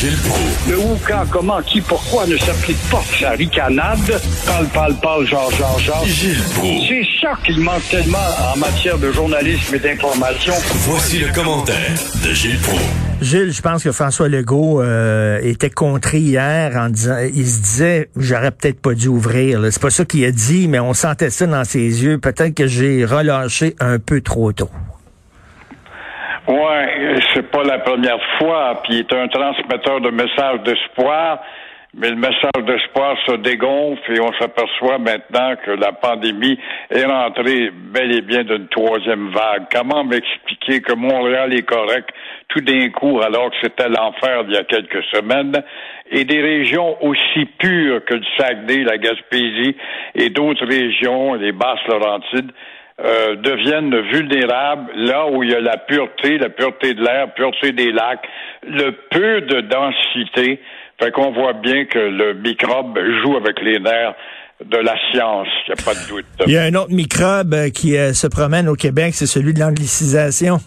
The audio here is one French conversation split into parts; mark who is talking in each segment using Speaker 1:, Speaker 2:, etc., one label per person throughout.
Speaker 1: Gilles Proulx.
Speaker 2: Le où, quand, comment, qui, pourquoi ne s'applique pas sa ricanade? Parle, parle, parle, genre, genre, genre.
Speaker 1: Gilles Proulx.
Speaker 2: C'est ça qu'il manque tellement en matière de journalisme et d'information.
Speaker 1: Voici le commentaire de Gilles Proulx.
Speaker 3: Gilles, je pense que François Legault euh, était contré hier en disant, il se disait, j'aurais peut-être pas dû ouvrir. là. C'est pas ça qu'il a dit, mais on sentait ça dans ses yeux. Peut-être que j'ai relâché un peu trop tôt.
Speaker 4: Ouais, c'est pas la première fois, puis il est un transmetteur de messages d'espoir, mais le message d'espoir se dégonfle et on s'aperçoit maintenant que la pandémie est rentrée bel et bien d'une troisième vague. Comment m'expliquer que Montréal est correct tout d'un coup alors que c'était l'enfer il y a quelques semaines et des régions aussi pures que le Saguenay, la Gaspésie et d'autres régions, les Basses-Laurentides, euh, deviennent vulnérables là où il y a la pureté, la pureté de l'air, pureté des lacs, le peu de densité. Fait qu'on voit bien que le microbe joue avec les nerfs de la science, il n'y a pas de doute.
Speaker 3: Il y a un autre microbe euh, qui euh, se promène au Québec, c'est celui de l'anglicisation.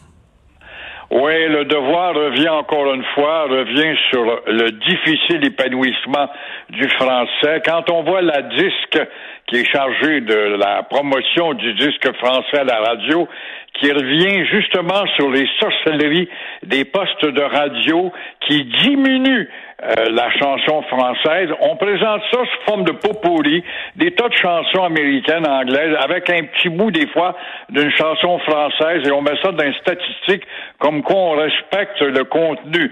Speaker 4: Oui, le devoir revient encore une fois, revient sur le difficile épanouissement du français. Quand on voit la disque qui est chargée de la promotion du disque français à la radio, qui revient justement sur les sorcelleries des postes de radio qui diminuent euh, la chanson française. On présente ça sous forme de potpourri, des tas de chansons américaines, anglaises, avec un petit bout des fois d'une chanson française et on met ça dans les statistiques comme quoi on respecte le contenu.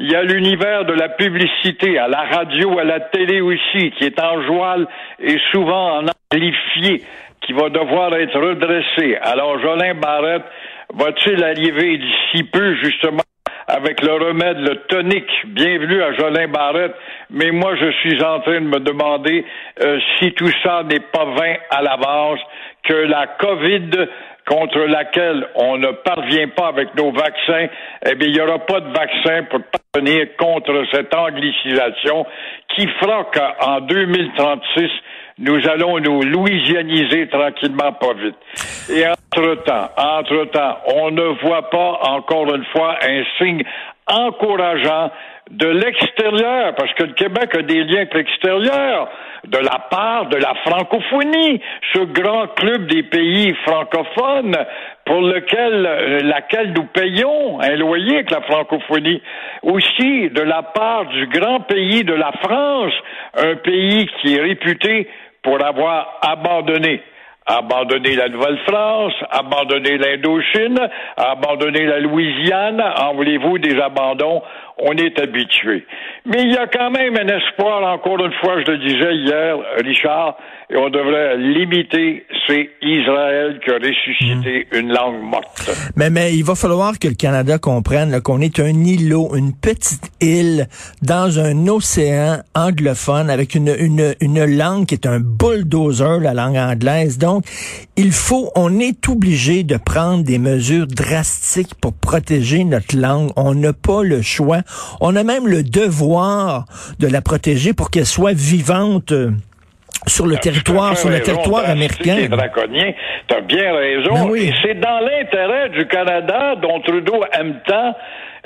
Speaker 4: Il y a l'univers de la publicité, à la radio, à la télé aussi, qui est en joual et souvent en amplifié, qui va devoir être redressé. Alors, Jolin Barrette va-t-il arriver d'ici peu, justement, avec le remède, le tonique? Bienvenue à Jolin Barrette. Mais moi, je suis en train de me demander euh, si tout ça n'est pas vain à l'avance, que la COVID contre laquelle on ne parvient pas avec nos vaccins, eh bien, il n'y aura pas de vaccin pour parvenir contre cette anglicisation qui fera qu'en 2036, nous allons nous louisianiser tranquillement, pas vite. Et entre-temps, entre-temps, on ne voit pas encore une fois un signe encourageant de l'extérieur, parce que le Québec a des liens avec l'extérieur, de la part de la francophonie, ce grand club des pays francophones pour lequel, euh, laquelle nous payons un loyer avec la francophonie. Aussi de la part du grand pays de la France, un pays qui est réputé pour avoir abandonné. Abandonné la Nouvelle-France, abandonné l'Indochine, abandonné la Louisiane, en voulez-vous des abandons, on est habitué. Mais il y a quand même un espoir, encore une fois, je le disais hier, Richard, et on devrait limiter, c'est Israël qui a ressuscité
Speaker 3: Hmm.
Speaker 4: une langue morte.
Speaker 3: Mais, mais il va falloir que le Canada comprenne là, qu'on est un îlot, une petite île dans un océan anglophone avec une, une, une langue qui est un bulldozer, la langue anglaise. Donc, il faut, on est obligé de prendre des mesures drastiques pour protéger notre langue. On n'a pas le choix. On a même le devoir de la protéger pour qu'elle soit vivante. euh, sur le territoire, sur le territoire américain.
Speaker 4: T'as bien raison.
Speaker 3: Ben oui.
Speaker 4: Et c'est dans l'intérêt du Canada, dont Trudeau aime tant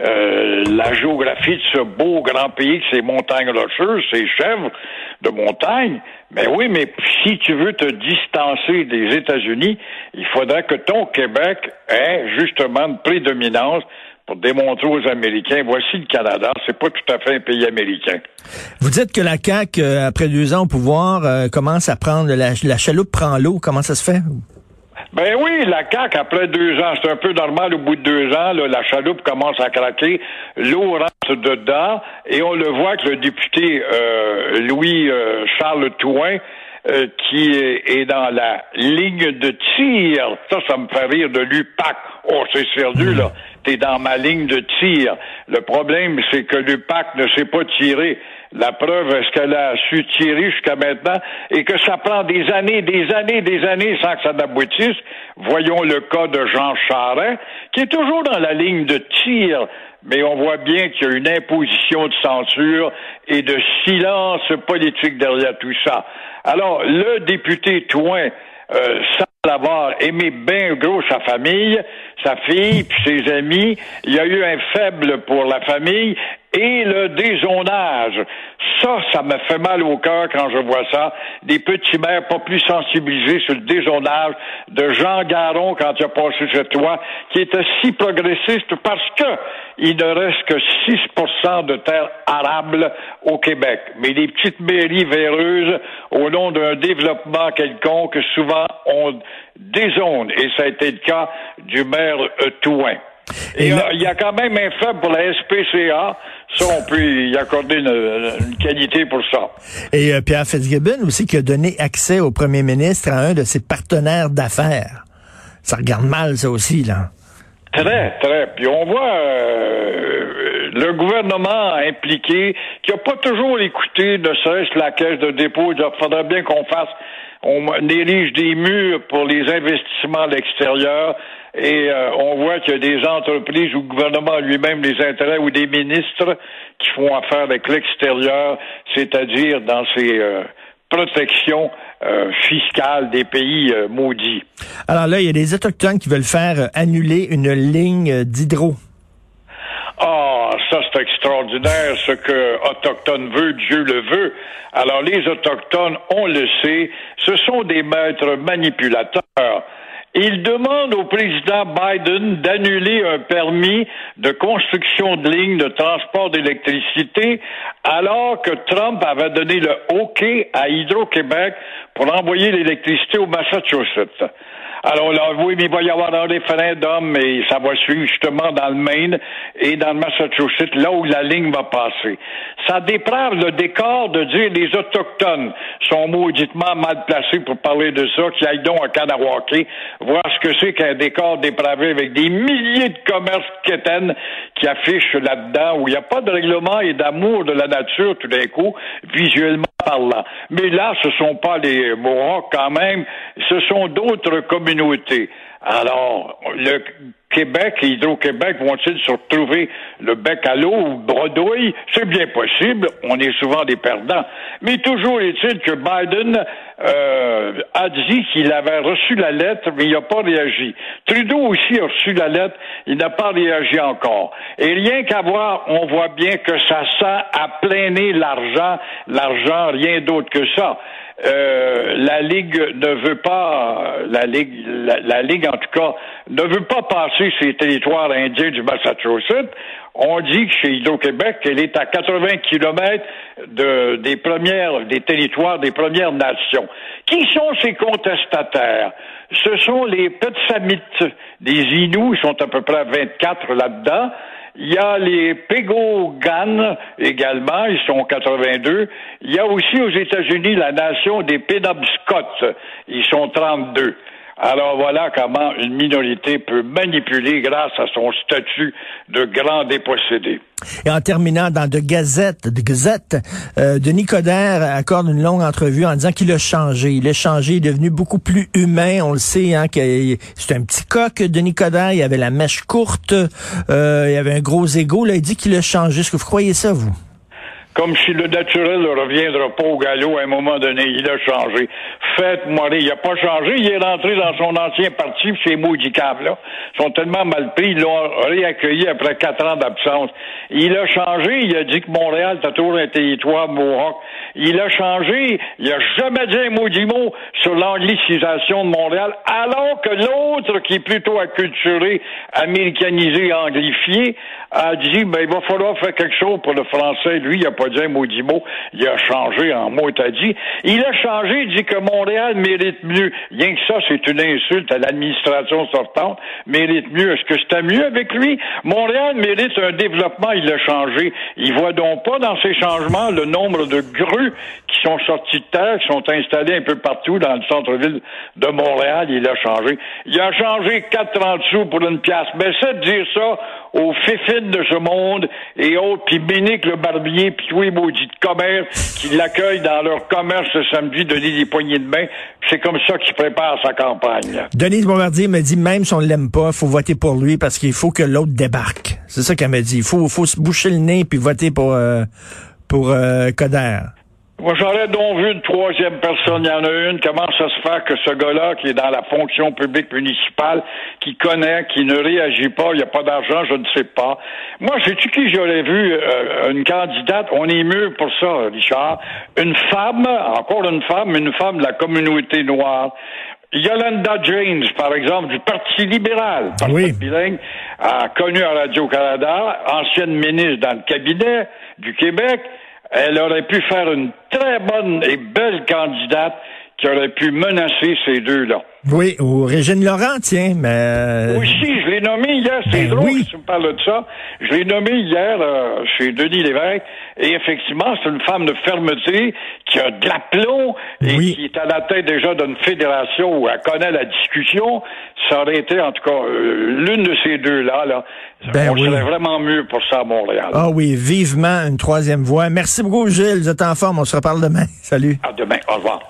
Speaker 4: euh, la géographie de ce beau grand pays que ces montagnes rocheuses, ces chèvres de montagne. Mais oui, mais si tu veux te distancer des États-Unis, il faudrait que ton Québec ait justement une prédominance pour démontrer aux Américains, voici le Canada, c'est pas tout à fait un pays américain.
Speaker 3: Vous dites que la CAQ, euh, après deux ans au pouvoir, euh, commence à prendre la, la chaloupe prend l'eau. Comment ça se fait?
Speaker 4: Ben oui, la CAQ, après deux ans, c'est un peu normal, au bout de deux ans, là, la chaloupe commence à craquer, l'eau rentre dedans, et on le voit que le député euh, Louis-Charles Touin, euh, qui est, est dans la ligne de tir, ça, ça me fait rire de l'UPAC. Oh, c'est sérieux, là. T'es dans ma ligne de tir. Le problème, c'est que l'UPAC ne sait pas tirer. La preuve, est-ce qu'elle a su tirer jusqu'à maintenant? Et que ça prend des années, des années, des années sans que ça n'aboutisse? Voyons le cas de Jean Charest, qui est toujours dans la ligne de tir, mais on voit bien qu'il y a une imposition de censure et de silence politique derrière tout ça. Alors, le député Touin euh, semble avoir aimé bien gros sa famille, sa fille, puis ses amis. Il y a eu un faible pour la famille et le dézonage. Ça, ça me fait mal au cœur quand je vois ça. Des petits maires pas plus sensibilisés sur le dézonage de Jean Garon quand il a passé cette loi, qui était si progressiste parce que il ne reste que 6% de terres arables au Québec. Mais les petites mairies véreuses, au nom d'un développement quelconque, souvent ont des zones. Et ça a été le cas du maire Touin. Et il y a quand même un faible pour la SPCA. Ça, on peut y accorder une, qualité pour ça.
Speaker 3: Et euh, Pierre Fitzgibbon aussi qui a donné accès au premier ministre à un de ses partenaires d'affaires. Ça regarde mal, ça aussi, là.
Speaker 4: Très, très. Puis on voit euh, le gouvernement impliqué qui n'a pas toujours écouté, ne serait-ce la caisse de dépôt. Il faudrait bien qu'on fasse, on érige des murs pour les investissements à l'extérieur. Et euh, on voit qu'il y a des entreprises ou le gouvernement lui-même des intérêts ou des ministres qui font affaire avec l'extérieur, c'est-à-dire dans ces euh, protections euh, fiscales des pays maudits.
Speaker 3: Alors là, il y a des Autochtones qui veulent faire annuler une ligne d'hydro.
Speaker 4: Ça c'est extraordinaire, ce que Autochtone veut, Dieu le veut. Alors les Autochtones, on le sait, ce sont des maîtres manipulateurs. Il demande au président Biden d'annuler un permis de construction de lignes de transport d'électricité alors que Trump avait donné le OK à Hydro-Québec pour envoyer l'électricité au Massachusetts. Alors là, oui, mais il va y avoir un référendum, et ça va suivre justement dans le Maine et dans le Massachusetts, là où la ligne va passer. Ça déprave le décor de dire les Autochtones sont mauditement mal placés pour parler de ça, qui aillent donc à Kanawake, voir ce que c'est qu'un décor dépravé avec des milliers de commerces quétaines qui affichent là-dedans, où il n'y a pas de règlement et d'amour de la nature tout d'un coup, visuellement parlant. Mais là, ce sont pas les Mohawks quand même, ce sont d'autres communautés. Alors, le Québec et Hydro-Québec vont-ils se retrouver le bec à l'eau ou bredouille? C'est bien possible. On est souvent des perdants. Mais toujours est-il que Biden euh, a dit qu'il avait reçu la lettre, mais il n'a pas réagi. Trudeau aussi a reçu la lettre, il n'a pas réagi encore. Et rien qu'à voir, on voit bien que ça sent à pleiner l'argent, l'argent, rien d'autre que ça. Euh, la Ligue ne veut pas, la Ligue, la, Ligue en tout cas, ne veut pas passer ces territoires indiens du Massachusetts. On dit que chez Hydro-Québec, elle est à 80 kilomètres de, des premières, des territoires des Premières Nations. Qui sont ces contestataires? Ce sont les Petsamites, des Inuits, ils sont à peu près 24 là-dedans. Il y a les Pégogan également, ils sont 82. Il y a aussi aux États-Unis la nation des Penobscot, ils sont 32. Alors voilà comment une minorité peut manipuler grâce à son statut de grand dépossédé.
Speaker 3: Et en terminant dans de Gazette, de Gazette, euh, Denis Coderre accorde une longue entrevue en disant qu'il a changé. Il a changé, il est devenu beaucoup plus humain. On le sait, hein, c'est un petit coq, Denis Coderre. Il avait la mèche courte, euh, il avait un gros ego. Là, il dit qu'il a changé. Est-ce que vous croyez ça, vous?
Speaker 4: Comme si le naturel ne reviendra pas au galop à un moment donné. Il a changé. Faites-moi Il n'a pas changé. Il est rentré dans son ancien parti, ces maudits là sont tellement mal pris. Ils l'ont réaccueilli après quatre ans d'absence. Il a changé. Il a dit que Montréal était toujours un territoire mohawk. Il a changé. Il n'a jamais dit un maudit mot sur l'anglicisation de Montréal, alors que l'autre, qui est plutôt acculturé, américanisé, anglifié, a dit, ben, il va falloir faire quelque chose pour le français. Lui, il n'a pas dit un maudit mot. Il a changé en mot, t'as dit. Il a changé, il dit que Montréal mérite mieux. Rien que ça, c'est une insulte à l'administration sortante. Mérite mieux. Est-ce que c'était mieux avec lui? Montréal mérite un développement. Il a changé. Il voit donc pas dans ces changements le nombre de grues qui sont sorties de terre, qui sont installées un peu partout dans le centre-ville de Montréal. Il a changé. Il a changé 4,30 sous pour une pièce. Mais c'est de dire ça aux fifines de ce monde et autres, puis Bénique le barbier, puis tous les maudits de commerce qui l'accueillent dans leur commerce ce samedi, donner des poignées de main. C'est comme ça qu'il prépare sa campagne.
Speaker 3: Denise Bombardier me dit, même si on l'aime pas, faut voter pour lui parce qu'il faut que l'autre débarque. C'est ça qu'elle me dit. Il faut, faut se boucher le nez puis voter pour, euh, pour euh, Coder.
Speaker 4: Moi, j'aurais donc vu une troisième personne. Il y en a une. Comment ça se fait que ce gars-là, qui est dans la fonction publique municipale, qui connaît, qui ne réagit pas, il n'y a pas d'argent, je ne sais pas. Moi, sais-tu qui j'aurais vu euh, une candidate? On est mieux pour ça, Richard. Une femme, encore une femme, une femme de la communauté noire. Yolanda James, par exemple, du Parti libéral, parti
Speaker 3: Oui.
Speaker 4: bilingue, a connu à Radio-Canada, ancienne ministre dans le cabinet du Québec. Elle aurait pu faire une très bonne et belle candidate qui aurait pu menacer ces deux-là.
Speaker 3: Oui, ou Régine Laurent, tiens, mais... euh,
Speaker 4: Aussi, je l'ai nommé hier, c'est
Speaker 3: Ben
Speaker 4: drôle
Speaker 3: oui.
Speaker 4: que tu me parles de ça. Je l'ai nommé hier euh, chez Denis Lévesque, et effectivement, c'est une femme de fermeté qui a de l'aplomb et
Speaker 3: Oui.
Speaker 4: qui est à la tête déjà d'une fédération où elle connaît la discussion. Ça aurait été, en tout cas, euh, l'une de ces deux-là, là.
Speaker 3: Ben
Speaker 4: On
Speaker 3: oui.
Speaker 4: serait vraiment mieux pour ça à Montréal.
Speaker 3: Ah oui, vivement une troisième voie. Merci beaucoup, Gilles. Vous êtes en forme. On se reparle demain. Salut.
Speaker 4: À demain. Au revoir.